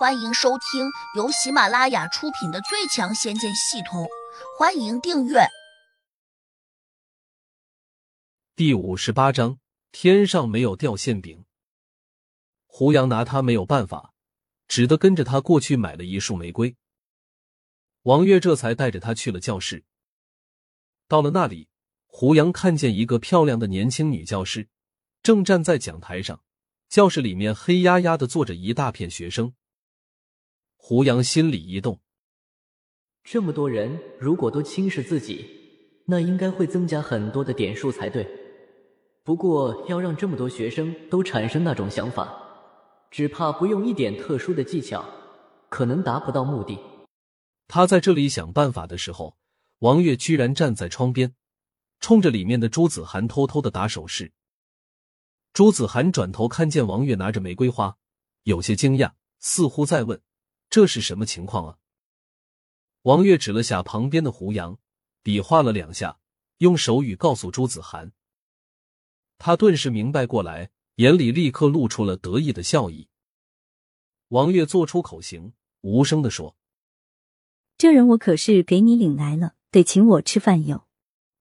欢迎收听由喜马拉雅出品的《最强仙剑系统》，欢迎订阅。第五十八章：天上没有掉馅饼。胡杨拿他没有办法，只得跟着他过去买了一束玫瑰。王月这才带着他去了教室。到了那里，胡杨看见一个漂亮的年轻女教师，正站在讲台上。教室里面黑压压的坐着一大片学生。胡杨心里一动，这么多人，如果都轻视自己，那应该会增加很多的点数才对。不过，要让这么多学生都产生那种想法，只怕不用一点特殊的技巧，可能达不到目的。他在这里想办法的时候，王月居然站在窗边，冲着里面的朱子涵偷偷的打手势。朱子涵转头看见王月拿着玫瑰花，有些惊讶，似乎在问。这是什么情况啊？王月指了下旁边的胡杨，比划了两下，用手语告诉朱子涵。他顿时明白过来，眼里立刻露出了得意的笑意。王月做出口型，无声的说：“这人我可是给你领来了，得请我吃饭哟。”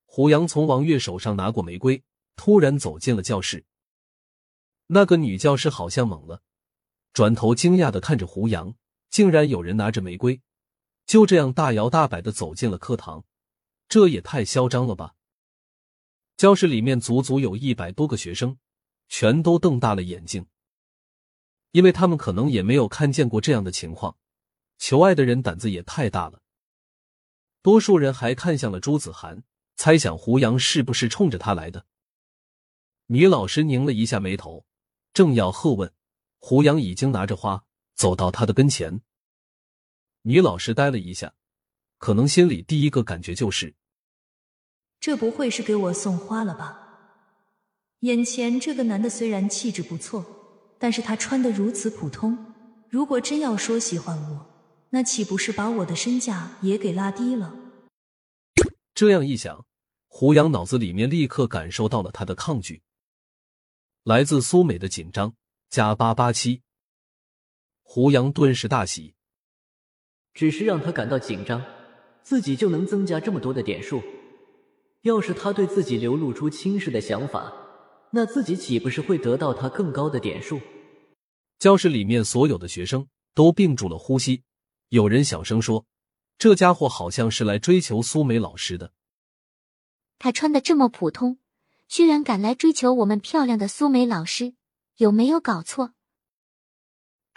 胡杨从王月手上拿过玫瑰，突然走进了教室。那个女教师好像懵了，转头惊讶的看着胡杨。竟然有人拿着玫瑰，就这样大摇大摆的走进了课堂，这也太嚣张了吧！教室里面足足有一百多个学生，全都瞪大了眼睛，因为他们可能也没有看见过这样的情况。求爱的人胆子也太大了。多数人还看向了朱子涵，猜想胡杨是不是冲着他来的。女老师拧了一下眉头，正要喝问，胡杨已经拿着花。走到他的跟前，女老师呆了一下，可能心里第一个感觉就是：这不会是给我送花了吧？眼前这个男的虽然气质不错，但是他穿的如此普通，如果真要说喜欢我，那岂不是把我的身价也给拉低了？这样一想，胡杨脑子里面立刻感受到了他的抗拒，来自苏美的紧张加八八七。胡杨顿时大喜，只是让他感到紧张，自己就能增加这么多的点数。要是他对自己流露出轻视的想法，那自己岂不是会得到他更高的点数？教室里面所有的学生都屏住了呼吸，有人小声说：“这家伙好像是来追求苏梅老师的。”他穿的这么普通，居然敢来追求我们漂亮的苏梅老师，有没有搞错？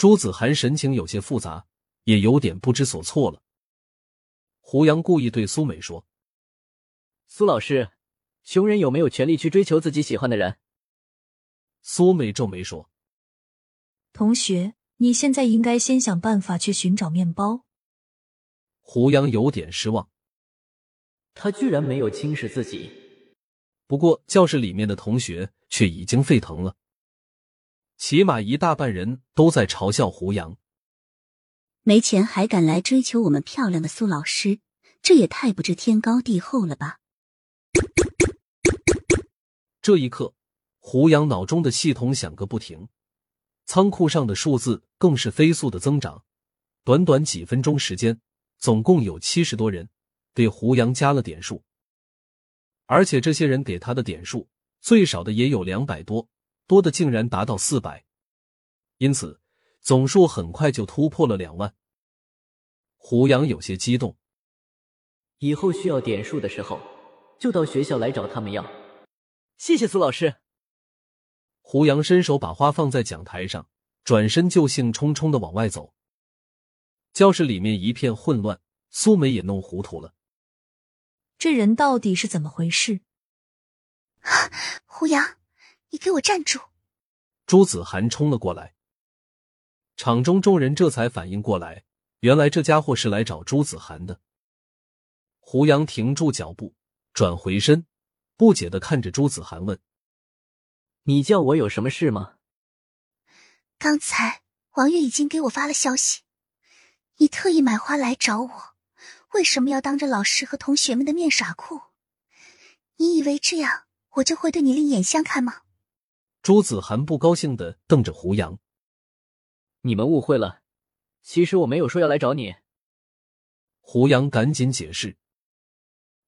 朱子涵神情有些复杂，也有点不知所措了。胡杨故意对苏美说：“苏老师，穷人有没有权利去追求自己喜欢的人？”苏美皱眉说：“同学，你现在应该先想办法去寻找面包。”胡杨有点失望，他居然没有轻视自己。不过教室里面的同学却已经沸腾了。起码一大半人都在嘲笑胡杨，没钱还敢来追求我们漂亮的苏老师，这也太不知天高地厚了吧！这一刻，胡杨脑中的系统响个不停，仓库上的数字更是飞速的增长。短短几分钟时间，总共有七十多人给胡杨加了点数，而且这些人给他的点数最少的也有两百多。多的竟然达到四百，因此总数很快就突破了两万。胡杨有些激动，以后需要点数的时候，就到学校来找他们要。谢谢苏老师。胡杨伸手把花放在讲台上，转身就兴冲冲的往外走。教室里面一片混乱，苏梅也弄糊涂了，这人到底是怎么回事？胡杨。你给我站住！朱子涵冲了过来，场中众人这才反应过来，原来这家伙是来找朱子涵的。胡杨停住脚步，转回身，不解的看着朱子涵问：“你叫我有什么事吗？”刚才王月已经给我发了消息，你特意买花来找我，为什么要当着老师和同学们的面耍酷？你以为这样我就会对你另眼相看吗？朱子涵不高兴的瞪着胡杨：“你们误会了，其实我没有说要来找你。胡杨赶紧解释。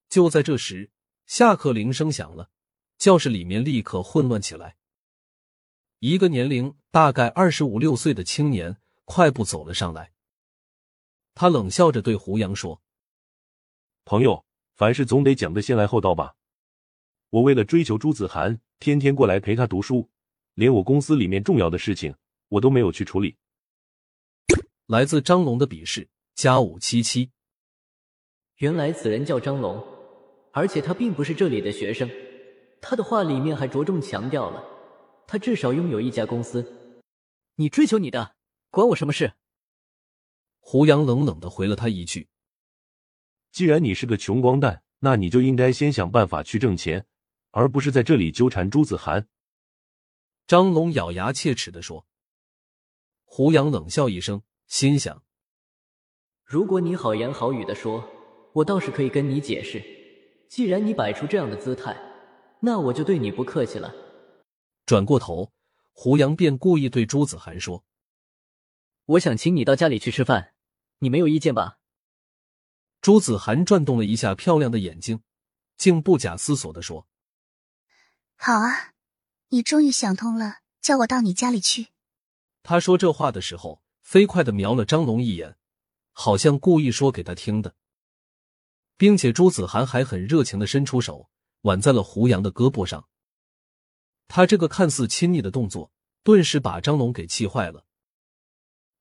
就在这时，下课铃声响了，教室里面立刻混乱起来。一个年龄大概二十五六岁的青年快步走了上来，他冷笑着对胡杨说：“朋友，凡事总得讲个先来后到吧。我为了追求朱子涵，天天过来陪他读书，连我公司里面重要的事情我都没有去处理。”来自张龙的鄙视加五七七。原来此人叫张龙，而且他并不是这里的学生。他的话里面还着重强调了，他至少拥有一家公司。你追求你的，管我什么事？胡杨冷冷的回了他一句：“既然你是个穷光蛋，那你就应该先想办法去挣钱，而不是在这里纠缠朱子涵。”张龙咬牙切齿的说。胡杨冷笑一声。心想：如果你好言好语的说，我倒是可以跟你解释。既然你摆出这样的姿态，那我就对你不客气了。转过头，胡杨便故意对朱子涵说：“我想请你到家里去吃饭，你没有意见吧？”朱子涵转动了一下漂亮的眼睛，竟不假思索的说：“好啊，你终于想通了，叫我到你家里去。”他说这话的时候。飞快的瞄了张龙一眼，好像故意说给他听的，并且朱子涵还很热情的伸出手挽在了胡杨的胳膊上。他这个看似亲昵的动作，顿时把张龙给气坏了。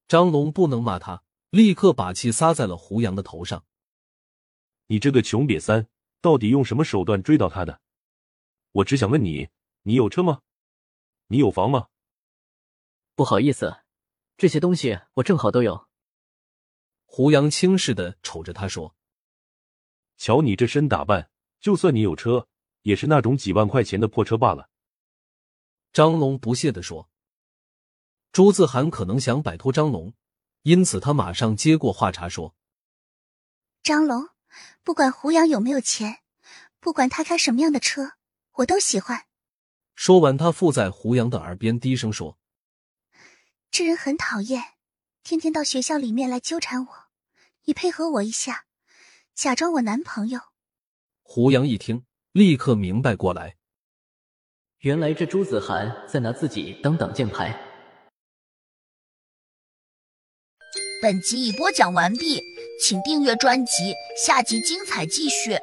张龙不能骂他，立刻把气撒在了胡杨的头上。你这个穷瘪三，到底用什么手段追到他的？我只想问你，你有车吗？你有房吗？不好意思。这些东西我正好都有。胡杨轻视的瞅着他说：“瞧你这身打扮，就算你有车，也是那种几万块钱的破车罢了。”张龙不屑的说：“朱自涵可能想摆脱张龙，因此他马上接过话茬说：‘张龙，不管胡杨有没有钱，不管他开什么样的车，我都喜欢。’说完，他附在胡杨的耳边低声说。”这人很讨厌，天天到学校里面来纠缠我。你配合我一下，假装我男朋友。胡杨一听，立刻明白过来，原来这朱子涵在拿自己当挡箭牌。本集已播讲完毕，请订阅专辑，下集精彩继续。